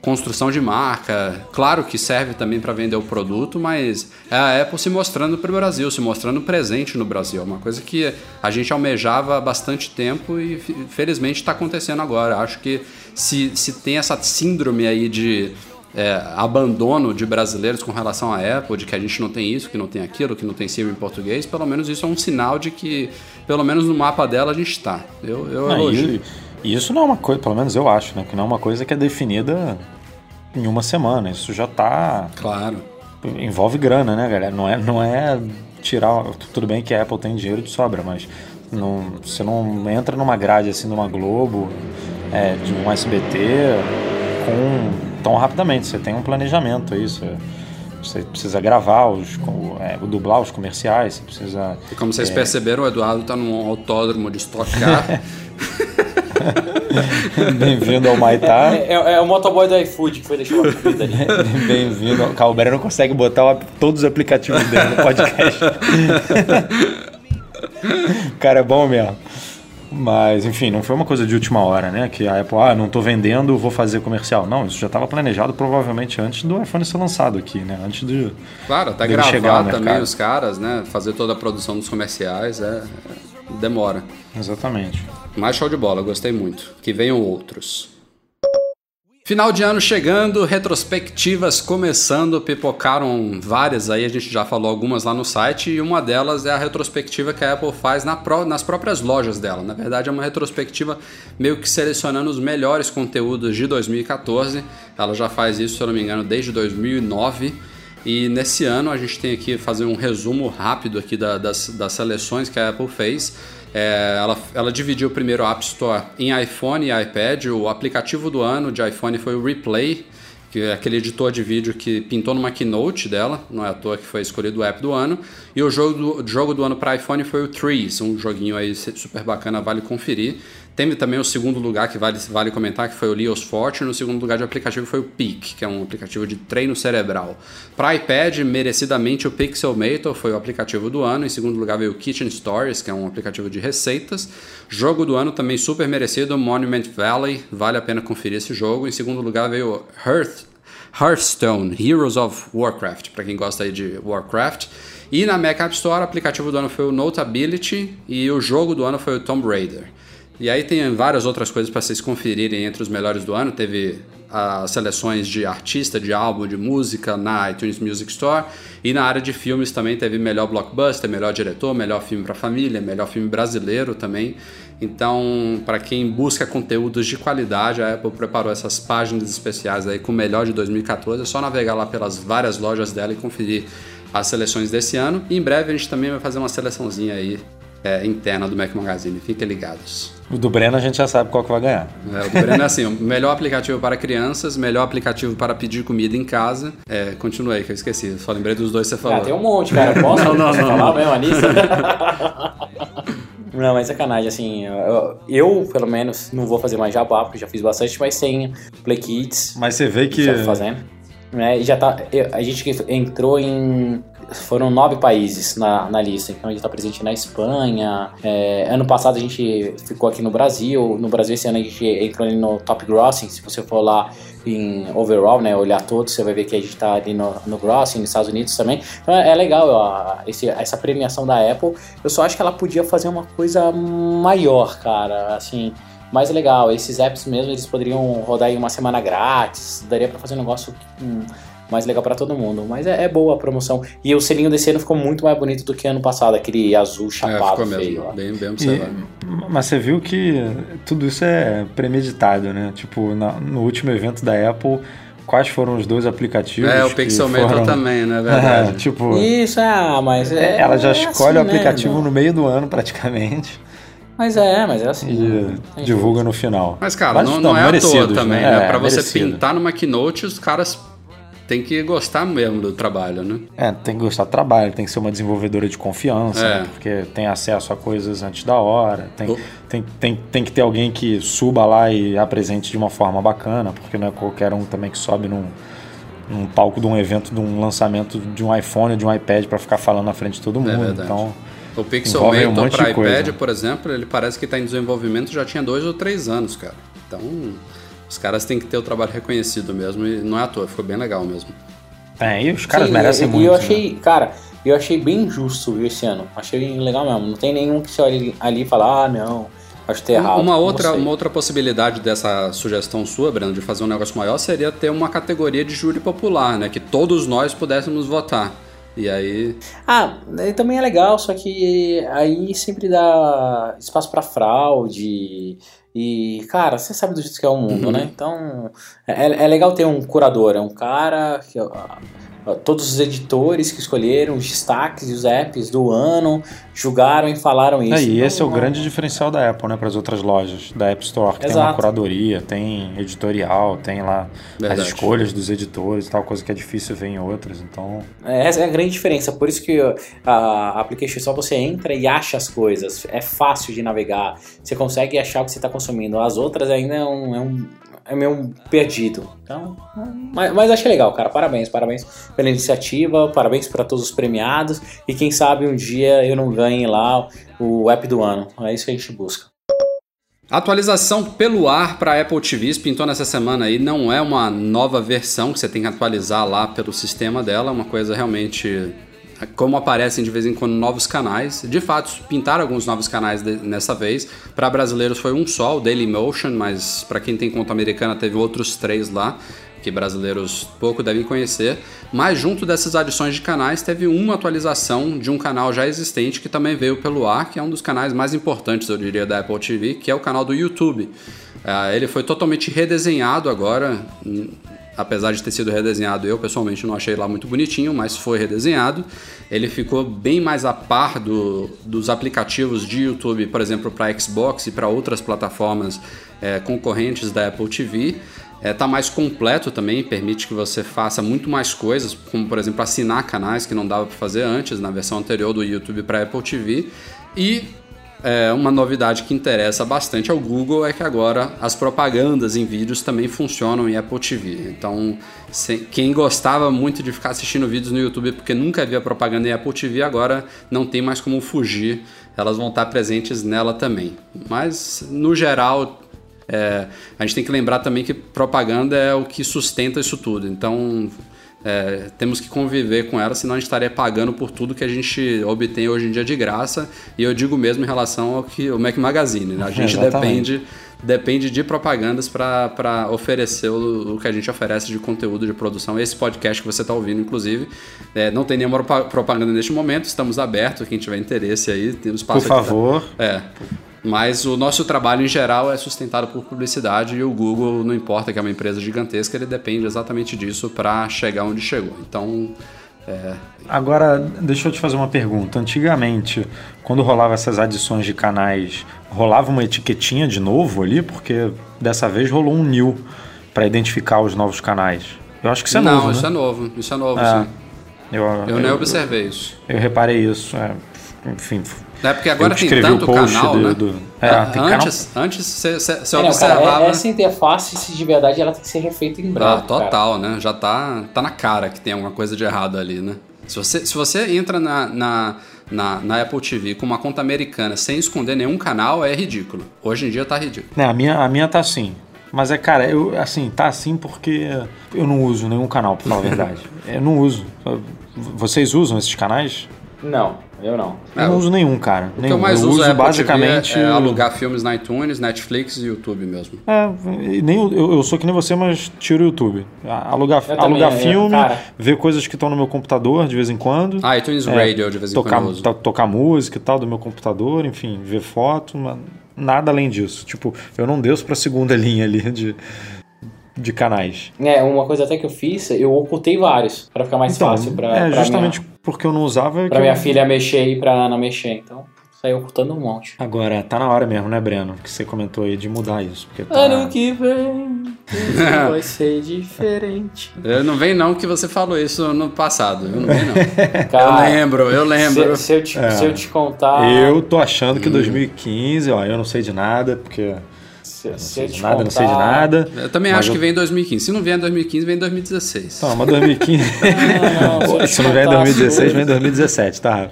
S3: construção de marca. Claro que serve também para vender o produto, mas é a Apple se mostrando para o Brasil, se mostrando presente no Brasil. É uma coisa que a gente almejava há bastante tempo e fe- felizmente está acontecendo agora. Acho que se, se tem essa síndrome aí de é, abandono de brasileiros com relação à Apple, de que a gente não tem isso, que não tem aquilo, que não tem Siri em português, pelo menos isso é um sinal de que, pelo menos no mapa dela, a gente está. Eu, eu
S4: Não,
S3: elogio.
S4: e, isso não é uma coisa, pelo menos eu acho, né? Que não é uma coisa que é definida em uma semana. Isso já tá.
S3: Claro.
S4: Envolve grana, né, galera? Não é, não é tirar. Tudo bem que a Apple tem dinheiro de sobra, mas não, você não entra numa grade assim numa Globo, é, de um SBT com tão rapidamente. Você tem um planejamento aí. Você, você precisa gravar os, com- é, dublar os comerciais, você precisa.
S3: E como vocês
S4: É.
S3: perceberam, o Eduardo tá num autódromo de Stock Car.
S4: Bem-vindo ao Maitá.
S5: É, é- é o motoboy do iFood que foi deixar uma comida ali.
S4: Bem-vindo. ao- Calbeira não consegue botar o- todos os aplicativos dele no podcast. o cara é bom mesmo. Mas, enfim, não foi uma coisa de última hora, né? Que a Apple, ah, não tô vendendo, vou fazer comercial. Não, isso já estava planejado provavelmente antes do iPhone ser lançado aqui, né? Antes de.
S3: Claro, até
S4: Deve chegar
S3: gravar também os caras, né? Fazer toda a produção dos comerciais, é, é- demora.
S4: Exatamente.
S3: Mas show de bola, gostei muito. Que venham outros. Final de ano chegando, retrospectivas começando, pipocaram várias aí, a gente já falou algumas lá no site, e uma delas é a retrospectiva que a Apple faz na pró- nas próprias lojas dela. Na verdade, é uma retrospectiva meio que selecionando os melhores conteúdos de 2014. Ela já faz isso, se eu não me engano, desde 2009. E nesse ano a gente tem aqui fazer um resumo rápido aqui da- das, das seleções que a Apple fez. É, ela, ela dividiu primeiro App Store em iPhone e iPad. O aplicativo do ano de iPhone foi o Replay, que é aquele editor de vídeo que pintou numa keynote dela, não é à toa que foi escolhido o app do ano. E o jogo do, jogo do ano para iPhone foi o Trees, um joguinho aí super bacana, vale conferir. Teve também o segundo lugar que vale, vale comentar, que foi o Leo's Fortune. O segundo lugar de aplicativo foi o Peak, que é um aplicativo de treino cerebral. Para iPad, merecidamente o Pixelmator foi o aplicativo do ano. Em segundo lugar veio o Kitchen Stories, que é um aplicativo de receitas. Jogo do ano também super merecido, Monument Valley. Vale a pena conferir esse jogo. Em segundo lugar veio Hearth, Hearthstone, Heroes of Warcraft, para quem gosta aí de Warcraft. E na Mac App Store, o aplicativo do ano foi o Notability e o jogo do ano foi o Tomb Raider. E aí tem várias outras coisas para vocês conferirem entre os melhores do ano. Teve as seleções de artista, de álbum, de música na iTunes Music Store. E na área de filmes também teve melhor blockbuster, melhor diretor, melhor filme para família, melhor filme brasileiro também. Então, para quem busca conteúdos de qualidade, a Apple preparou essas páginas especiais aí com o melhor de 2014. É só navegar lá pelas várias lojas dela e conferir as seleções desse ano. E em breve a gente também vai fazer uma seleçãozinha aí é, interna do Mac Magazine. Fiquem ligados.
S4: O do Breno a gente já sabe qual que vai ganhar.
S3: É, o do Breno é assim, o melhor aplicativo para crianças, melhor aplicativo para pedir comida em casa. É, continua aí, que eu esqueci. Só lembrei dos dois que você falou.
S5: Ah, tem um monte, cara. Posso
S3: Não, não, não,
S5: falar
S3: não.
S5: mesmo a lista? Não, mas sacanagem, assim, eu, eu, pelo menos não vou fazer mais jabá, porque já fiz bastante, mas tem Play Kids,
S4: Mas você vê que.
S5: já fazendo. Né? E já tá. eu- A gente que entrou em. Foram nove países na, na lista, então a gente tá presente na Espanha. é, ano passado a gente ficou aqui no Brasil. No Brasil, esse ano a gente entrou ali no Top Grossing. Se você for lá em overall, né, olhar todos, você vai ver que a gente tá ali no, no Grossing, nos Estados Unidos também. Então é, é legal ó, esse, essa premiação da Apple. Eu só acho que ela podia fazer uma coisa maior, cara. Assim, mais legal. Esses apps mesmo, eles poderiam rodar em uma semana grátis. Daria pra fazer um negócio hum, mais legal pra todo mundo. Mas é, é boa a promoção. E o selinho desse ano ficou muito mais bonito do que ano passado. Aquele azul
S3: É,
S5: chapado
S3: ficou
S5: feio.
S3: mesmo. Bem, bem
S4: E-
S3: observado.
S4: mas você viu que tudo isso é premeditado, né? Tipo, na- no último evento da Apple, quais foram os dois aplicativos?
S3: É, o
S4: que
S3: Pixelmator
S4: foram...
S3: também, né?
S4: É,
S3: Verdade.
S4: tipo,
S5: Isso, ah, mas é,
S4: ela já
S5: é
S4: escolhe
S5: assim,
S4: o aplicativo
S5: né?
S4: no meio do ano, praticamente,
S5: Mas é, mas é assim.
S4: e
S5: Tem
S4: divulga no final.
S3: Mas, cara,
S4: Mas
S3: não,
S4: não,
S3: não é à toa também,
S4: né?
S3: né?
S4: É,
S3: pra você
S4: merecido.
S3: pintar numa keynote, os caras têm que gostar mesmo do trabalho, né?
S4: É, tem que gostar do trabalho, tem que ser uma desenvolvedora de confiança,
S3: É.
S4: né? porque tem acesso a coisas antes da hora, tem, tem, tem, tem que ter alguém que suba lá e apresente de uma forma bacana, porque não é qualquer um também que sobe num, num palco de um evento, de um lançamento de um iPhone, de um iPad para ficar falando na frente de todo mundo.
S3: É
S4: então,
S3: O
S4: Envolve um
S3: Pixelmator
S4: monte
S3: para iPad,
S4: coisa.
S3: por exemplo, ele parece que está em desenvolvimento já tinha dois ou três anos, cara. Então, os caras têm que ter o trabalho reconhecido mesmo e não é à toa, ficou bem legal mesmo.
S4: é, e os caras
S5: Sim,
S4: merecem
S5: e,
S4: muito.
S5: E eu
S4: né?
S5: achei, cara, eu achei bem justo viu, esse ano. Achei legal mesmo. Não tem nenhum que você olhe ali e fala, ah, não, acho que tá errado.
S3: Uma outra, uma outra possibilidade dessa sugestão sua, Breno, de fazer um negócio maior seria ter uma categoria de júri popular, né? Que todos nós pudéssemos votar. E aí.
S5: Ah, né, também é legal, só que aí sempre dá espaço pra fraude. E, cara, você sabe do jeito que é o mundo,
S3: Uhum.
S5: né? Então, é, é legal ter um curador, é um cara que. Ah, Todos os editores que escolheram os destaques e os apps do ano julgaram e falaram isso.
S4: É, e
S5: Então,
S4: esse é o grande diferencial da Apple, né, para as outras lojas da App Store, que tem
S5: Exato.
S4: uma curadoria, tem editorial, tem lá
S3: Verdade.
S4: as escolhas dos editores e tal, coisa que é difícil ver em outras. Então,
S5: É, Essa é a grande diferença. Por isso que a application só você entra e acha as coisas. É fácil de navegar. Você consegue achar o que você está consumindo. As outras ainda é um. É um é meio um perdido. Então, mas, mas achei legal, cara. Parabéns, parabéns pela iniciativa, parabéns para todos os premiados. E quem sabe um dia eu não ganhe lá o app do ano. É isso que a gente busca.
S3: Atualização pelo ar para Apple TV pintou nessa semana aí. Não é uma nova versão que você tem que atualizar lá pelo sistema dela, é uma coisa realmente como aparecem de vez em quando novos canais. De fato, pintaram alguns novos canais de- nessa vez. Para brasileiros foi um só, o Dailymotion, mas para quem tem conta americana teve outros três lá que brasileiros pouco devem conhecer. Mas junto dessas adições de canais teve uma atualização de um canal já existente que também veio pelo ar, que é um dos canais mais importantes, eu diria, da Apple TV, que é o canal do YouTube. Ah, ele foi totalmente redesenhado agora, hum, apesar de ter sido redesenhado, eu pessoalmente não achei lá muito bonitinho, mas foi redesenhado. Ele ficou bem mais a par do- dos aplicativos de YouTube, por exemplo, para Xbox e para outras plataformas eh, concorrentes da Apple TV. É, tá mais completo também, permite que você faça muito mais coisas, como por exemplo assinar canais que não dava para fazer antes na versão anterior do YouTube para Apple TV. E é, uma novidade que interessa bastante ao Google é que agora as propagandas em vídeos também funcionam em Apple TV. Então, se- quem gostava muito de ficar assistindo vídeos no YouTube porque nunca via propaganda em Apple TV, agora não tem mais como fugir, elas vão estar presentes nela também. Mas, no geral, é, a gente tem que lembrar também que propaganda é o que sustenta isso tudo. Então, é, temos que conviver com ela, senão a gente estaria pagando por tudo que a gente obtém hoje em dia de graça. E eu digo mesmo em relação ao que o Mac Magazine. Né? A gente
S4: Exatamente.
S3: depende, depende de propagandas para oferecer o, o que a gente oferece de conteúdo de produção. Esse podcast que você está ouvindo, inclusive, é, não tem nenhuma propa- propaganda neste momento. Estamos abertos. Quem tiver interesse aí, tem um
S4: por
S3: espaço aqui
S4: favor,
S3: é. Mas o nosso trabalho em geral é sustentado por publicidade e o Google, não importa que é uma empresa gigantesca, ele depende exatamente disso para chegar onde chegou. Então,
S4: Agora, deixa eu te fazer uma pergunta. Antigamente, quando rolava essas adições de canais, rolava uma etiquetinha de novo ali? Porque dessa vez rolou um new para identificar os novos canais. Eu acho que isso é
S3: não,
S4: novo,
S3: isso
S4: né?
S3: é novo, isso é novo,
S4: É.
S3: sim.
S4: Eu,
S3: Eu nem observei isso.
S4: Eu reparei isso. é. Enfim,
S3: É porque agora tem tanto
S4: o post
S3: canal,
S4: do,
S3: né?
S4: do- é,
S3: Ah,
S4: tem canal
S3: antes, antes você,
S5: É, não, cara,
S3: observava...
S5: é- essa interface, se de verdade, ela tem que ser refeita em
S3: Ah,
S5: breve. cara.
S3: total, né? Já tá, tá na cara que tem alguma coisa de errado ali, né? Se você, se você entra na, na, na, na Apple TV com uma conta americana sem esconder nenhum canal, é ridículo. Hoje em dia tá ridículo.
S4: Né, a minha, a minha tá assim. Mas é, cara, eu, assim, tá assim porque eu não uso nenhum canal, pra falar a verdade. Eu não uso. Vocês usam esses canais?
S5: Não, eu não.
S4: Eu
S3: É,
S4: não uso nenhum, cara.
S3: O que
S4: nenhum.
S3: eu mais
S4: eu
S3: uso
S4: uso
S3: é
S4: basicamente.
S3: TV, é, é alugar filmes na iTunes, Netflix e YouTube mesmo.
S4: É, nem, eu, eu sou que nem você, mas tiro o YouTube. Alugar,
S5: Eu também,
S4: alugar
S5: é,
S4: filme, ver coisas que estão no meu computador de vez em quando.
S3: Ah, iTunes
S4: É,
S3: Radio de vez em
S4: tocar,
S3: quando eu uso.
S4: to- tocar música e tal do meu computador, enfim, ver foto, mas nada além disso. Tipo, eu não desço pra segunda linha ali de, de canais.
S5: É, uma coisa até que eu fiz, eu ocultei vários, pra ficar mais
S4: então,
S5: fácil pra,
S4: é
S5: pra
S4: justamente
S5: minha,
S4: porque eu não usava.
S5: pra
S4: eu-
S5: minha filha mexer e pra Ana mexer. Então, saí ocultando um monte.
S4: Agora, tá na hora mesmo, né, Breno? Que você comentou aí de mudar isso. Porque tá...
S5: Ano que vem, vai ser diferente.
S3: Eu não vem não que você falou isso no passado. Eu não vem não. eu
S5: Cara,
S3: lembro, eu lembro.
S5: Se, se eu te,
S4: É.
S5: se eu te contar.
S4: Eu tô achando
S3: Hum.
S4: que 2015, ó, eu não sei de nada, porque
S5: Se,
S4: não
S5: se
S4: sei de nada, não sei de nada.
S3: Eu também acho
S4: eu-
S3: que vem em 2015. Se não vier em 2015, vem em 2016.
S4: Então, mas 2015.
S5: Não, não, se
S4: não vier em
S5: contar
S4: 2016,
S5: as
S4: vem em 2017, tá?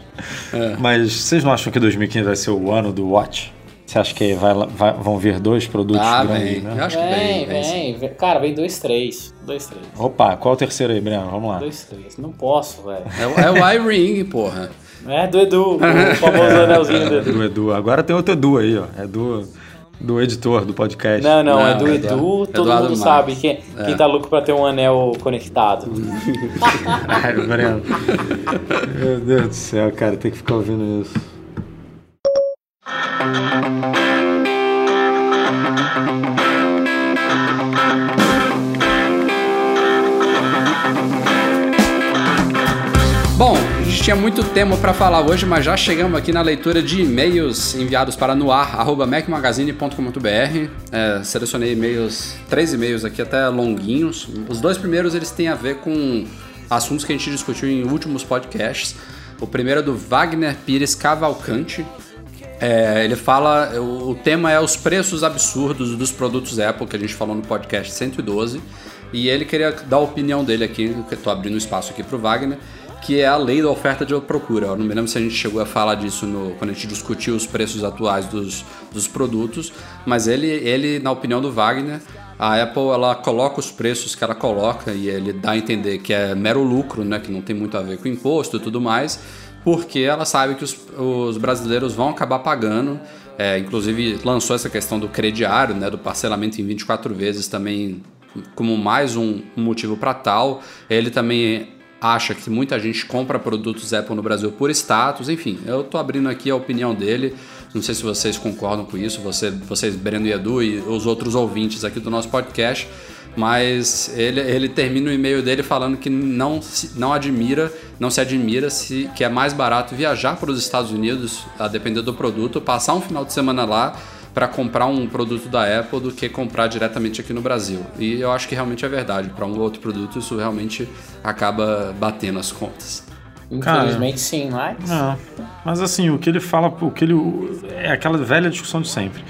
S3: É.
S4: Mas vocês não acham que 2015 vai ser o ano do Watch? Você acha que vai, vai- vão vir dois produtos
S3: Ah,
S4: grandes,
S3: vem.
S4: né?
S3: Eu acho que
S5: Vem,
S3: vem. vem,
S5: vem, vem. Cara, vem dois, três. Dois, três.
S4: Opa, qual é o terceiro aí, Breno? Vamos lá.
S5: Dois, três. Não posso, velho.
S3: É, o- é o iRing, porra.
S5: É, do Edu, o famoso anelzinho do Edu.
S4: Do Edu. Agora tem outro Edu aí, ó. É do, do editor do podcast.
S5: Não, não, é
S3: Não,
S5: do
S3: é
S5: Edu,
S3: Eduardo-
S5: todo
S3: Eduardo
S5: mundo
S3: Marques.
S5: sabe quem, quem tá louco pra ter um anel conectado.
S4: Ai, Breno. Meu Deus do céu, cara, tem que ficar ouvindo isso.
S3: Tinha muito tema para falar hoje, mas já chegamos aqui na leitura de e-mails enviados para noar@macmagazine.com.br. É, selecionei e-mails, três e-mails aqui até longuinhos. Os dois primeiros eles têm a ver com assuntos que a gente discutiu em últimos podcasts. O primeiro é do Wagner Pires Cavalcante. É, ele fala, o, o tema é os preços absurdos dos produtos Apple que a gente falou no podcast 112. E ele queria dar a opinião dele aqui, que tô abrindo espaço aqui pro Wagner, que é a lei da oferta de procura. Eu não me lembro se a gente chegou a falar disso no, quando a gente discutiu os preços atuais dos, dos produtos, mas ele, ele, na opinião do Wagner, a Apple ela coloca os preços que ela coloca e ele dá a entender que é mero lucro, né, que não tem muito a ver com imposto e tudo mais, porque ela sabe que os, os brasileiros vão acabar pagando. É, inclusive lançou essa questão do crediário, né, do parcelamento em 24 vezes também como mais um motivo para tal. Ele também acha que muita gente compra produtos Apple no Brasil por status, enfim, eu tô abrindo aqui a opinião dele. Não sei se vocês concordam com isso, você, vocês, Breno e Edu, e os outros ouvintes aqui do nosso podcast, mas ele, ele termina o e-mail dele falando que não não admira, não se admira se que é mais barato viajar para os Estados Unidos, a depender do produto, passar um final de semana lá para comprar um produto da Apple do que comprar diretamente aqui no Brasil. E eu acho que realmente é verdade. Para um ou outro produto, isso realmente acaba batendo as contas.
S5: Infelizmente sim, mas.
S4: Não, mas assim, o que ele fala, o que ele é aquela velha discussão de sempre.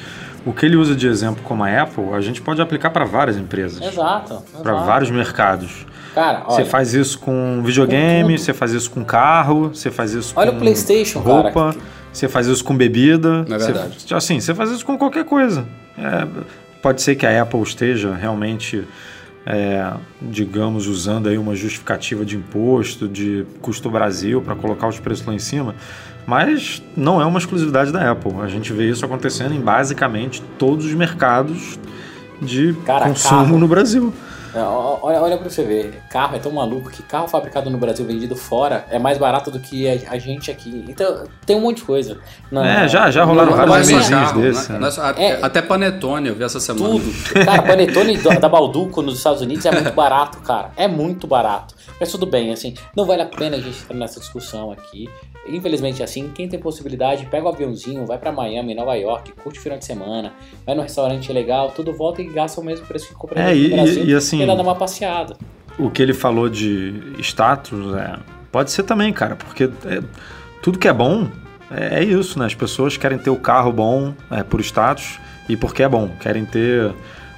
S4: O que ele usa de exemplo como a Apple, a gente pode aplicar para várias empresas,
S5: Exato.
S4: para vários mercados.
S5: Cara,
S4: Você
S5: olha,
S4: faz isso com videogame,
S5: Com
S4: você faz isso com carro, você faz isso
S5: Olha
S4: com
S5: o PlayStation,
S4: roupa,
S5: cara.
S4: Você faz isso com bebida.
S3: É
S4: você-
S3: verdade.
S4: assim, você faz isso com qualquer coisa. É, pode ser que a Apple esteja realmente, é, digamos, usando aí uma justificativa de imposto, de custo Brasil para colocar os preços lá em cima, mas não é uma exclusividade da Apple. A gente vê isso acontecendo em basicamente todos os mercados de
S5: Cara,
S4: consumo
S5: carro.
S4: no Brasil.
S5: É, Olha, olha pra você ver, carro é tão maluco que carro fabricado no Brasil vendido fora é mais barato do que a, a gente aqui. Então tem um monte de coisa. Não,
S4: É, já- já rolaram vários memezinhos
S5: carro.
S4: desse,
S3: né?
S4: né?
S3: É
S5: É.
S3: Até Panetone eu vi essa semana.
S5: Tudo. Cara, panetone da Balduco nos Estados Unidos é muito barato, cara. É muito barato. Mas tudo bem, assim, não vale a pena a gente entrar nessa discussão aqui. Infelizmente, assim, quem tem possibilidade, pega o aviãozinho, vai pra Miami, Nova York, curte o final de semana, vai no restaurante legal, tudo volta e gasta o mesmo preço que compra
S4: É,
S5: no Brasil.
S4: e- e assim-
S5: e dá uma passeada.
S4: o que ele falou de status, é, pode ser também, cara, porque é, tudo que é bom é, é isso, né? As pessoas querem ter o carro bom é, por status e porque é bom, querem ter,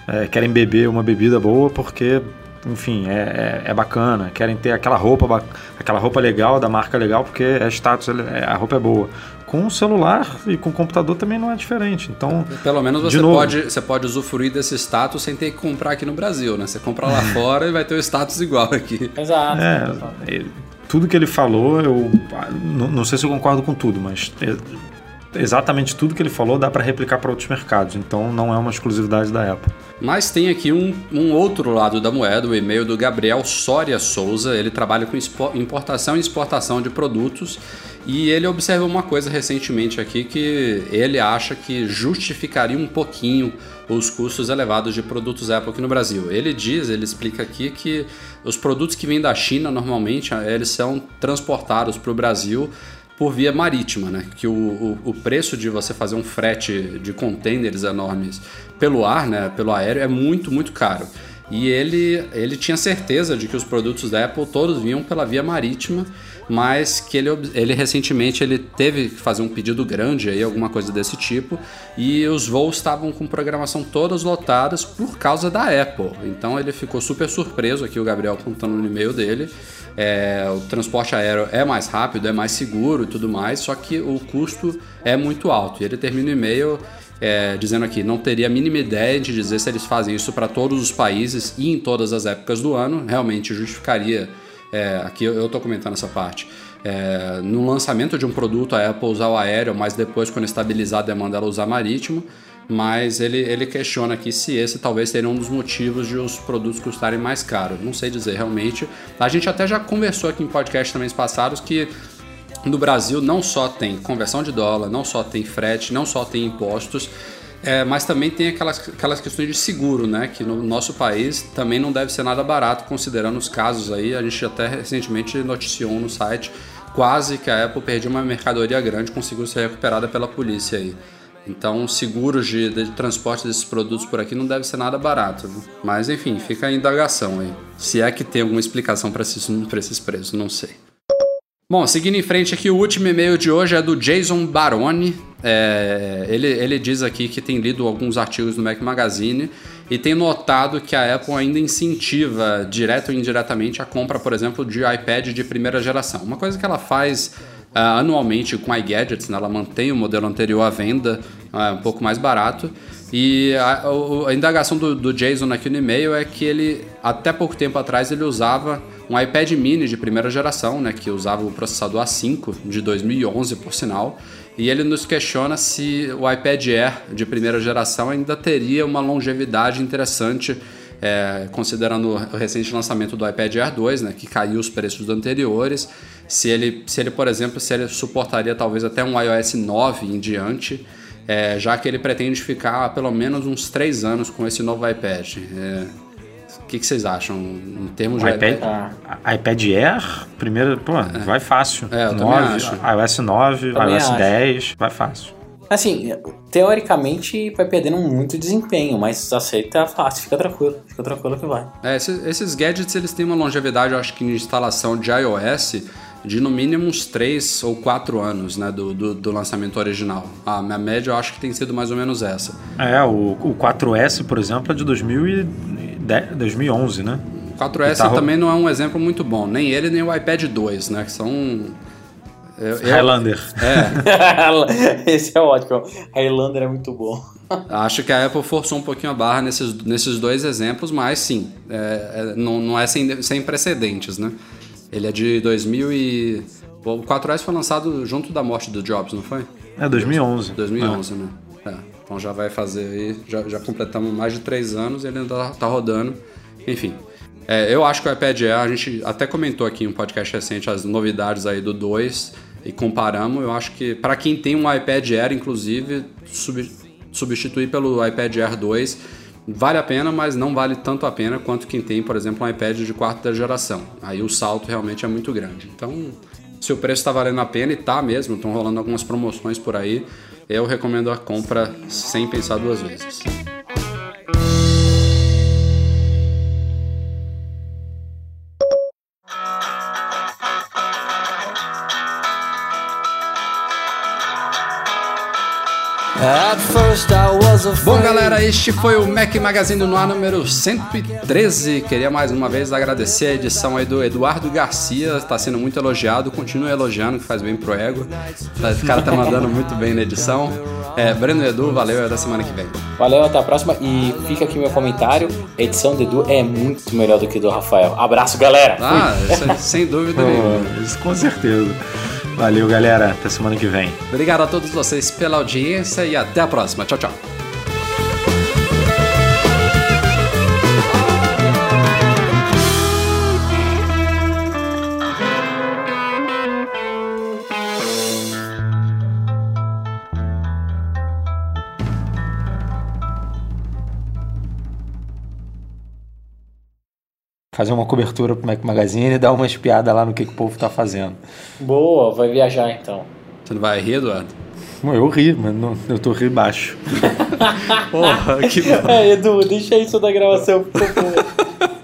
S4: é, querem beber uma bebida boa porque, enfim, é, é, é bacana, querem ter aquela roupa, aquela roupa legal da marca legal porque é status, é- a roupa é boa. Com o celular e com o computador também não é diferente. Então,
S3: Pelo menos você
S4: novo.
S3: pode, você pode usufruir desse status sem ter que comprar aqui no Brasil, né? Você compra lá fora e vai ter o status igual aqui.
S5: Exato.
S4: É, ele- tudo que ele falou, eu ah, não, não sei se eu concordo com tudo, mas é, exatamente tudo que ele falou dá para replicar para outros mercados, então não é uma exclusividade da Apple.
S3: Mas tem aqui um, um outro lado da moeda, o e-mail do Gabriel Soria Souza. Ele trabalha com importação e exportação de produtos e ele observou uma coisa recentemente aqui que ele acha que justificaria um pouquinho os custos elevados de produtos Apple aqui no Brasil. Ele diz, ele explica aqui que os produtos que vêm da China normalmente eles são transportados para o Brasil por via marítima, né? Que o, o, o preço de você fazer um frete de containers enormes pelo ar, né? Pelo aéreo é muito, muito caro. E ele, ele tinha certeza de que os produtos da Apple todos vinham pela via marítima, mas que ele, ele recentemente ele teve que fazer um pedido grande aí, alguma coisa desse tipo, e os voos estavam com programação todas lotadas por causa da Apple. Então ele ficou super surpreso aqui, o Gabriel contando no e-mail dele. É, o transporte aéreo é mais rápido, é mais seguro e tudo mais, só que o custo é muito alto. E ele termina o e-mail é, dizendo aqui: não teria a mínima ideia de dizer se eles fazem isso para todos os países e em todas as épocas do ano. Realmente justificaria. é, aqui eu estou comentando essa parte. é, no lançamento de um produto a Apple usar o aéreo, mas depois, quando estabilizar a demanda, ela usar marítimo. Mas ele, ele questiona aqui se esse talvez seria um dos motivos de os produtos custarem mais caro. Não sei dizer realmente. A gente até já conversou aqui em podcast também passados que no Brasil não só tem conversão de dólar, não só tem frete, não só tem impostos, é, mas também tem aquelas, aquelas questões de seguro, né? Que no nosso país também não deve ser nada barato, considerando os casos aí. A gente até recentemente noticiou no site quase que a Apple perdia uma mercadoria grande, conseguiu ser recuperada pela polícia aí. Então, seguros de, de, transporte desses produtos por aqui não deve ser nada barato. Né? Mas, enfim, fica a indagação aí. Se é que tem alguma explicação para esses, esses preços, não sei. Bom, seguindo em frente aqui, o último e-mail de hoje é do Jason Baroni. É, ele, ele diz aqui que tem lido alguns artigos no Mac Magazine e tem notado que a Apple ainda incentiva, direto ou indiretamente, a compra, por exemplo, de iPad de primeira geração. Uma coisa que ela faz uh, anualmente com iGadgets, né? ela mantém o modelo anterior à venda, uh, um pouco mais barato. E a, a, a indagação do, do, Jason aqui no e-mail é que ele, até pouco tempo atrás, ele usava um iPad mini de primeira geração, né, que usava o processador A5 de 2011, por sinal. E ele nos questiona se o iPad Air de primeira geração ainda teria uma longevidade interessante é, considerando o recente lançamento do iPad Air 2, né, que caiu os preços anteriores, se ele, se ele, por exemplo, se ele suportaria talvez até um iOS 9 em diante, é, já que ele pretende ficar pelo menos uns 3 anos com esse novo iPad. É, o que, que, vocês acham em termos de
S4: iPad? iPad, iPad Air, primeiro, pô, é. vai fácil.
S3: É, eu 9,
S4: acho. iOS 9, também iOS acho. 10, vai fácil.
S5: Assim, teoricamente vai perdendo muito desempenho, mas aceita fácil, fica tranquilo, fica tranquilo que vai.
S3: É, esses, esses gadgets eles têm uma longevidade, eu acho que de instalação de iOS de no mínimo uns 3 ou 4 anos né, do, do, do, lançamento original. A minha média eu acho que tem sido mais ou menos essa.
S4: É, o, o 4S, por exemplo, é de 2010, 2011, né?
S3: O 4S tá... também não é um exemplo muito bom, nem ele nem o iPad 2, né? Que são
S4: eu, Highlander.
S5: É. Esse é ótimo. Highlander é muito bom.
S3: Acho que a Apple forçou um pouquinho a barra nesses, nesses dois exemplos, mas sim, é, é, não, não é sem, sem precedentes, né? Ele é de 2000 e... O 4S foi lançado junto da morte do Jobs, não foi?
S4: É, 2011.
S3: 2011, é. né? É. Então já vai fazer aí... Já, já completamos mais de três anos e ele ainda tá, tá rodando. Enfim... É, eu acho que o iPad Air, a gente até comentou aqui em um podcast recente as novidades aí do 2 e comparamos. Eu acho que para quem tem um iPad Air, inclusive, sub, substituir pelo iPad Air 2 vale a pena, mas não vale tanto a pena quanto quem tem, por exemplo, um iPad de quarta geração. Aí o salto realmente é muito grande. Então, se o preço está valendo a pena e tá mesmo, estão rolando algumas promoções por aí, eu recomendo a compra sem pensar duas vezes. Bom, galera, este foi o Mac Magazine no ar número 113. Queria mais uma vez agradecer a edição aí do Eduardo Garcia, está sendo muito elogiado. Continua elogiando, que faz bem pro ego. O cara tá mandando muito bem na edição. É, Breno e Edu, valeu, até semana que vem.
S5: Valeu, até a próxima. E fica aqui meu comentário: a edição do Edu é muito melhor do que do Rafael. Abraço, galera!
S3: Ah, sem dúvida nenhuma.
S4: Isso com certeza. Valeu, galera. Até semana que vem.
S3: Obrigado a todos vocês pela audiência e até a próxima. Tchau, tchau.
S4: Fazer uma cobertura pro Mac Magazine e dar uma espiada lá no que, que o povo tá fazendo.
S5: Boa, vai viajar então.
S3: Você não vai rir, Eduardo?
S4: Eu ri, mas não, eu tô ri baixo.
S5: Porra, que bom. É, Edu, deixa isso da gravação, por favor.